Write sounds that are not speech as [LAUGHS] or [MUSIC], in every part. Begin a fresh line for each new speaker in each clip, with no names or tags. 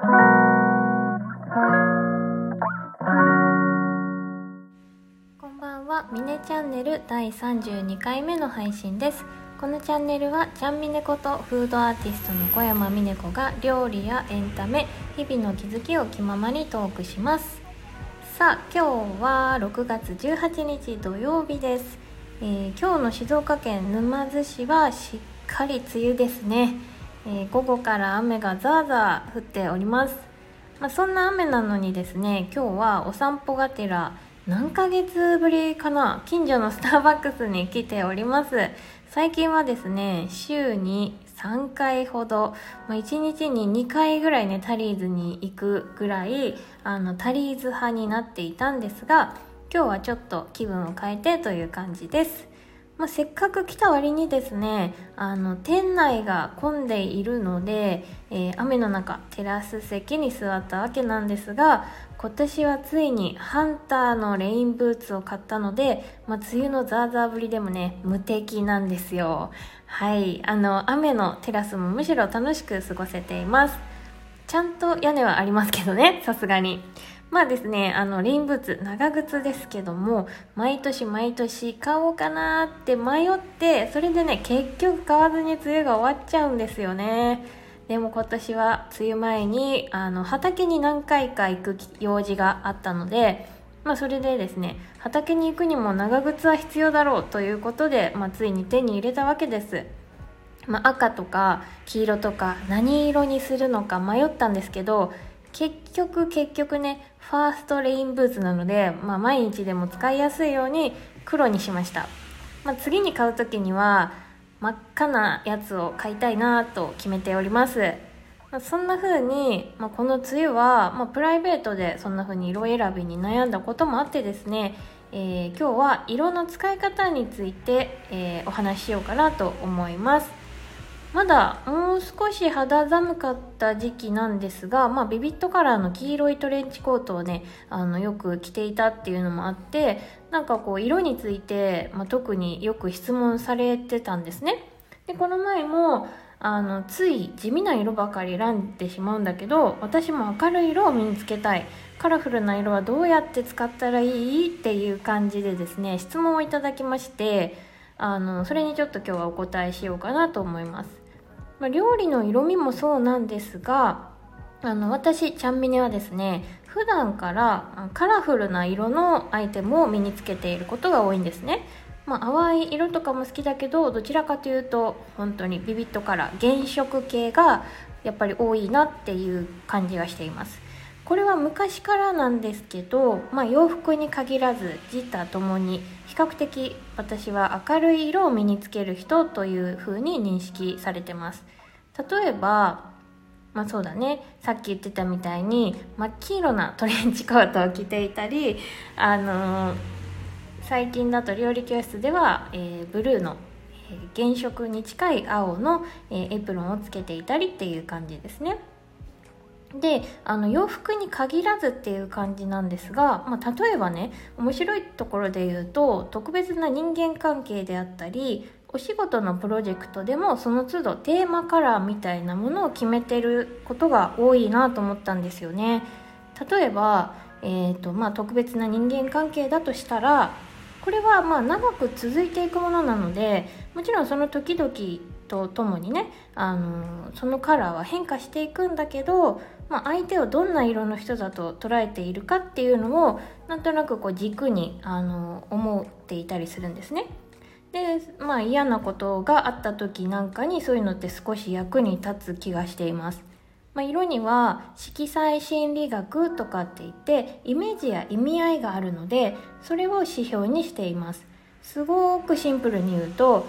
こんばんは。ミネチャンネル第32回目の配信です。このチャンネルはちゃんみねことフードアーティストの小山美音子が料理やエンタメ日々の気づきを気ままにトークします。さあ今日は6月18日土曜日です、えー今日の静岡県沼津市はしっかり梅雨ですね、えー午後から雨がザーザー降っております。まあ、そんな雨なのにですね今日はお散歩がてら何ヶ月ぶりかな近所のスターバックスに来ております。最近はですね週に3回ほど、まあ、1日に2回ぐらいねタリーズに行くぐらいあのタリーズ派になっていたんですが今日はちょっと気分を変えてという感じです。まあ、せっかく来た割にですねあの店内が混んでいるので、えー雨の中テラス席に座ったわけなんですが今年はついにハンターのレインブーツを買ったので、まあ、梅雨のザーザー降りでもね無敵なんですよ。はい。あの雨のテラスもむしろ楽しく過ごせています。ちゃんと屋根はありますけどねさすがに。まあですね、あの、レインブーツ、長靴ですけども、毎年毎年買おうかなって迷って、それでね、結局買わずに梅雨が終わっちゃうんですよね。でも今年は梅雨前に、あの、畑に何回か行く用事があったので、まあそれでですね、畑に行くにも長靴は必要だろうということで、まあついに手に入れたわけです。まあ、赤とか黄色とか何色にするのか迷ったんですけど結局結局ねファーストレインブーツなので、まあ、毎日でも使いやすいように黒にしました、まあ、次に買う時には真っ赤なやつを買いたいなと決めております、ま、そんな風に、まあ、この梅雨は、ま、プライベートでそんな風に色選びに悩んだこともあってですねえー今日は色の使い方について、えーお話ししようかなと思います。まだもう少し肌寒かった時期なんですが、まあ、ビビットカラーの黄色いトレンチコートをねあのよく着ていたっていうのもあってなんかこう色について、まあ、特によく質問されてたんですね。でこの前もあのつい地味な色ばかり選んでしまうんだけど私も明るい色を身につけたい。カラフルな色はどうやって使ったらいい？っていう感じでですね質問をいただきましてあのそれにちょっと今日はお答えしようかなと思います。まあ、料理の色味もそうなんですがあの私ちゃんみねはですね普段からカラフルな色のアイテムを身につけていることが多いんですね、まあ、淡い色とかも好きだけどどちらかというと本当にビビットカラー原色系がやっぱり多いなっていう感じがしています。これは昔からなんですけど、まあ、洋服に限らず自他ともに比較的私は明るい色を身につける人という風に認識されてます。例えばまあそうだね。さっき言ってたみたいに真っ黄色なトレンチコートを着ていたりあのー最近だと料理教室では、えーブルーの、え原色に近い青の、えーエプロンをつけていたりっていう感じですね。であの洋服に限らずっていう感じなんですが、まあ、例えばね面白いところで言うと特別な人間関係であったりお仕事のプロジェクトでもその都度テーマカラーみたいなものを決めてることが多いなと思ったんですよね。例えば、えーとまあ、特別な人間関係だとしたらこれはまあ長く続いていくものなのでもちろんその時々とともにねあのそのカラーは変化していくんだけど、まあ、相手をどんな色の人だと捉えているかっていうのをなんとなくこう軸にあの思っていたりするんですね。でまあ嫌なことがあった時なんかにそういうのって少し役に立つ気がしています。まあ、色には色彩心理学とかって言ってイメージや意味合いがあるのでそれを指標にしていますすごくシンプルに言うと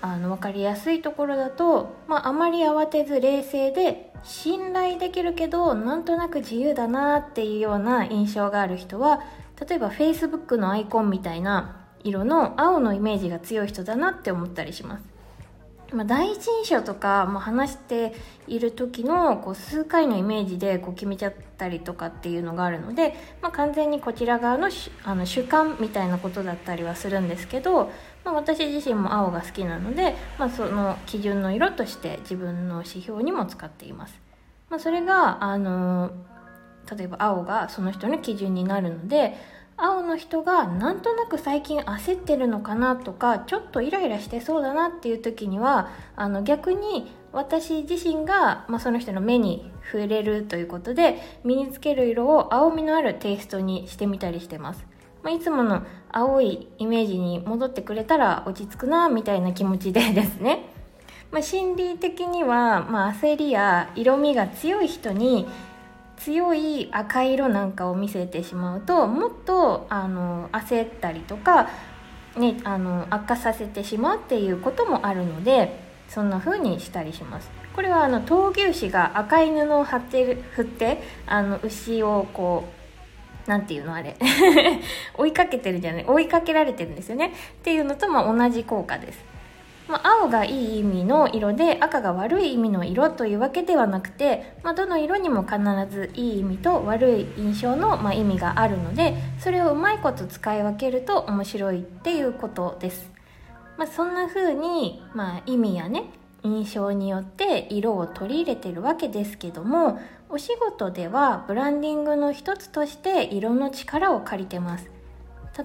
あの分かりやすいところだと、まあ、あまり慌てず冷静で信頼できるけどなんとなく自由だなっていうような印象がある人は例えば Facebook のアイコンみたいな色の青のイメージが強い人だなって思ったりします。まあ、第一印象とか、まあ、話している時のこう数回のイメージでこう決めちゃったりとかっていうのがあるので、まあ、完全にこちら側のしあの主観みたいなことだったりはするんですけど、まあ、私自身も青が好きなので、まあ、その基準の色として自分の指標にも使っています。まあ、それがあの例えば青がその人の基準になるので青の人がなんとなく最近焦ってるのかなとかちょっとイライラしてそうだなっていう時にはあの逆に私自身が、まあ、その人の目に触れるということで身につける色を青みのあるテイストにしてみたりしてます、まあ、いつもの青いイメージに戻ってくれたら落ち着くなみたいな気持ちでですね、まあ、心理的には、まあ、焦りや色味が強い人に強い赤色なんかを見せてしまうともっとあの焦ったりとか、ね、あの悪化させてしまうっていうこともあるのでそんな風にしたりします。これはあの闘牛士が赤い布を貼ってる振ってあの牛をこうなんていうのあれ [LAUGHS] 追いかけてるじゃない追いかけられてるんですよね。っていうのとま同じ効果です。まあ、青がいい意味の色で赤が悪い意味の色というわけではなくて、まあ、どの色にも必ずいい意味と悪い印象の、まあ、意味があるのでそれをうまいこと使い分けると面白いっていうことです。まあ、そんな風に、まあ、意味やね印象によって色を取り入れてるわけですけどもお仕事ではブランディングの一つとして色の力を借りてます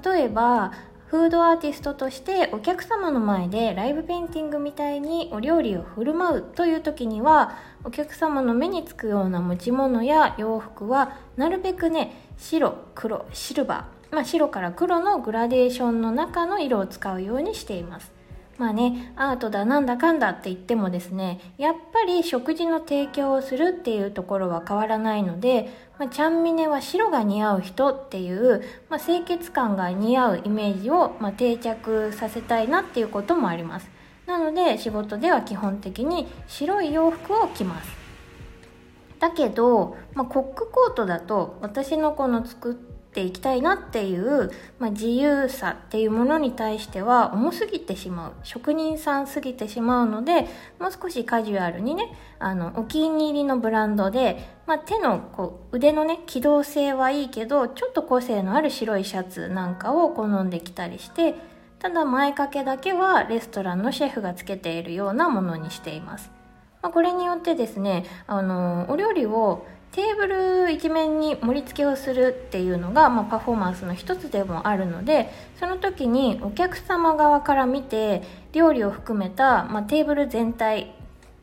例えばフードアーティストとしてお客様の前でライブペインティングみたいにお料理を振る舞うという時にはお客様の目につくような持ち物や洋服はなるべくね白黒シルバー、まあ、白から黒のグラデーションの中の色を使うようにしています。まあね、アートだなんだかんだって言ってもですね、やっぱり食事の提供をするっていうところは変わらないので、まあ、ちゃんみねは白が似合う人っていう、まあ、清潔感が似合うイメージを、まあ、定着させたいなっていうこともあります。なので仕事では基本的に白い洋服を着ます。だけど、まあ、コックコートだと私のこの作っていきたいなっていう、まあ、自由さっていうものに対しては重すぎてしまう職人さんすぎてしまうのでもう少しカジュアルにねあのお気に入りのブランドで、まあ、手のこう腕のね機動性はいいけどちょっと個性のある白いシャツなんかを好んできたりしてただ前掛けだけはレストランのシェフがつけているようなものにしています。ま、これによってですね、あのお料理をテーブル一面に盛り付けをするっていうのが、まあ、パフォーマンスの一つでもあるのでその時にお客様側から見て料理を含めた、まあ、テーブル全体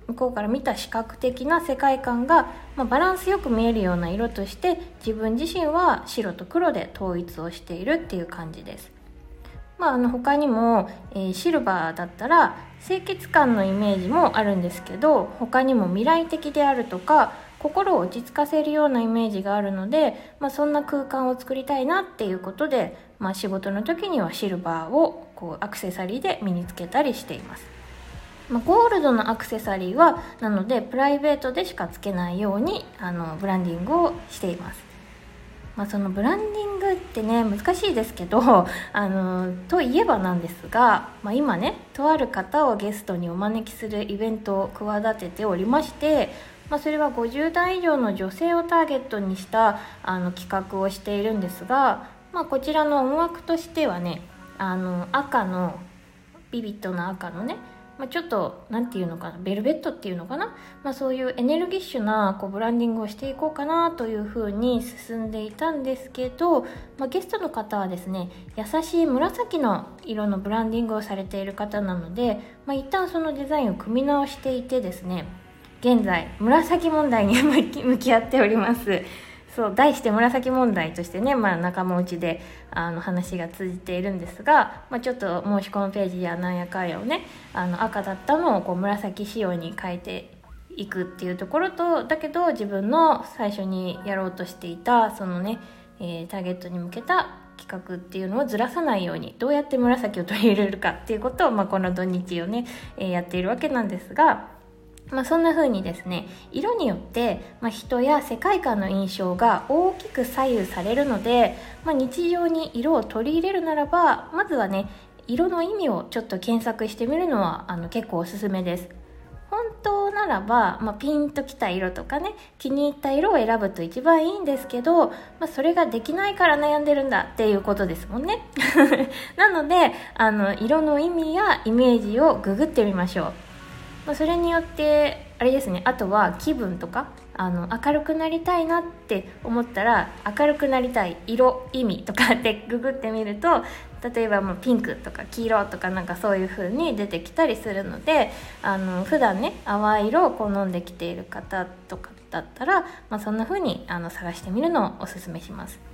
向こうから見た視覚的な世界観が、まあ、バランスよく見えるような色として自分自身は白と黒で統一をしているっていう感じです。まあ、あの他にも、えー、シルバーだったら清潔感のイメージもあるんですけど他にも未来的であるとか心を落ち着かせるようなイメージがあるので、まあ、そんな空間を作りたいなっていうことで、まあ、仕事の時にはシルバーをこうアクセサリーで身につけたりしています。まあ、ゴールドのアクセサリーはなのでプライベートでしかつけないようにあのブランディングをしています。まあ、そのブランディングってね難しいですけど [LAUGHS] あのといえばなんですが、まあ、今ねとある方をゲストにお招きするイベントを企てておりましてまあ、それは50代以上の女性をターゲットにしたあの企画をしているんですが、まあ、こちらの思惑としてはねあの赤のビビッドな赤のね、まあ、ちょっと何て言うのかなベルベットっていうのかな、まあ、そういうエネルギッシュなこうブランディングをしていこうかなというふうに進んでいたんですけど、まあ、ゲストの方はですね優しい紫の色のブランディングをされている方なので、まあ、一旦そのデザインを組み直していてですね現在紫問題に [LAUGHS] 向き合っております。そう題して紫問題としてね、まあ、仲間内であの話が通じているんですが、まあ、ちょっと申し込みページやなんやかんやをねあの赤だったのをこう紫仕様に変えていくっていうところとだけど自分の最初にやろうとしていたそのね、えー、ターゲットに向けた企画っていうのをずらさないようにどうやって紫を取り入れるかっていうことを、まあ、この土日をね、えー、やっているわけなんですがまあ、そんな風にですね色によって、まあ、人や世界観の印象が大きく左右されるので、まあ、日常に色を取り入れるならばまずはね色の意味をちょっと検索してみるのはあの結構おすすめです。本当ならば、まあ、ピンときた色とかね気に入った色を選ぶと一番いいんですけど、まあ、それができないから悩んでるんだっていうことですもんね。[LAUGHS] なのであの色の意味やイメージをググってみましょう。まあ、それによってあれですねあとは気分とかあの明るくなりたいなって思ったら明るくなりたい色意味とか [LAUGHS] ってググってみると例えばもうピンクとか黄色とかなんかそういう風に出てきたりするのであの普段ね淡い色を好んできている方とかだったら、まあ、そんな風にあの探してみるのをおすすめします。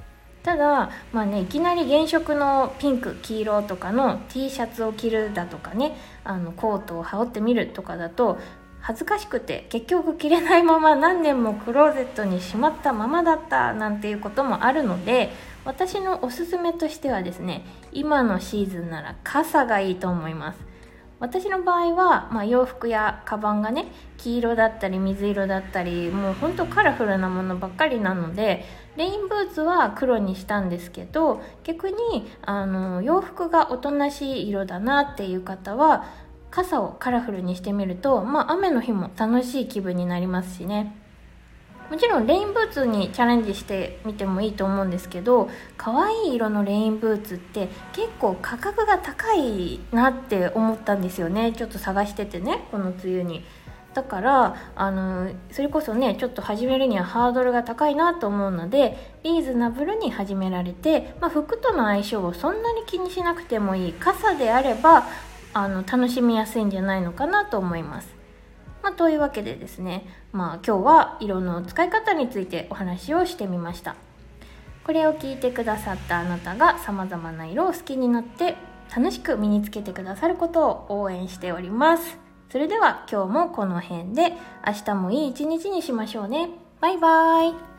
ただまあねいきなり原色のピンク黄色とかの T シャツを着るだとかねあのコートを羽織ってみるとかだと恥ずかしくて結局着れないまま何年もクローゼットにしまったままだったなんていうこともあるので私のおすすめとしてはですね今のシーズンなら傘がいいと思います。私の場合は、まあ、洋服やカバンがね黄色だったり水色だったりもうほんとカラフルなものばっかりなのでレインブーツは黒にしたんですけど逆にあの洋服がおとなしい色だなっていう方は傘をカラフルにしてみると、まあ、雨の日も楽しい気分になりますしね。もちろんレインブーツにチャレンジしてみてもいいと思うんですけど可愛い色のレインブーツって結構価格が高いなって思ったんですよね。ちょっと探しててねこの梅雨に。だからあのそれこそねちょっと始めるにはハードルが高いなと思うのでリーズナブルに始められて、まあ、服との相性をそんなに気にしなくてもいい傘であればあの楽しみやすいんじゃないのかなと思います。まあ、というわけでですね、まあ、今日は色の使い方についてお話をしてみました。これを聞いてくださったあなたがさまざまな色を好きになって楽しく身につけてくださることを応援しております。それでは今日もこの辺で明日もいい一日にしましょうね。バイバーイ。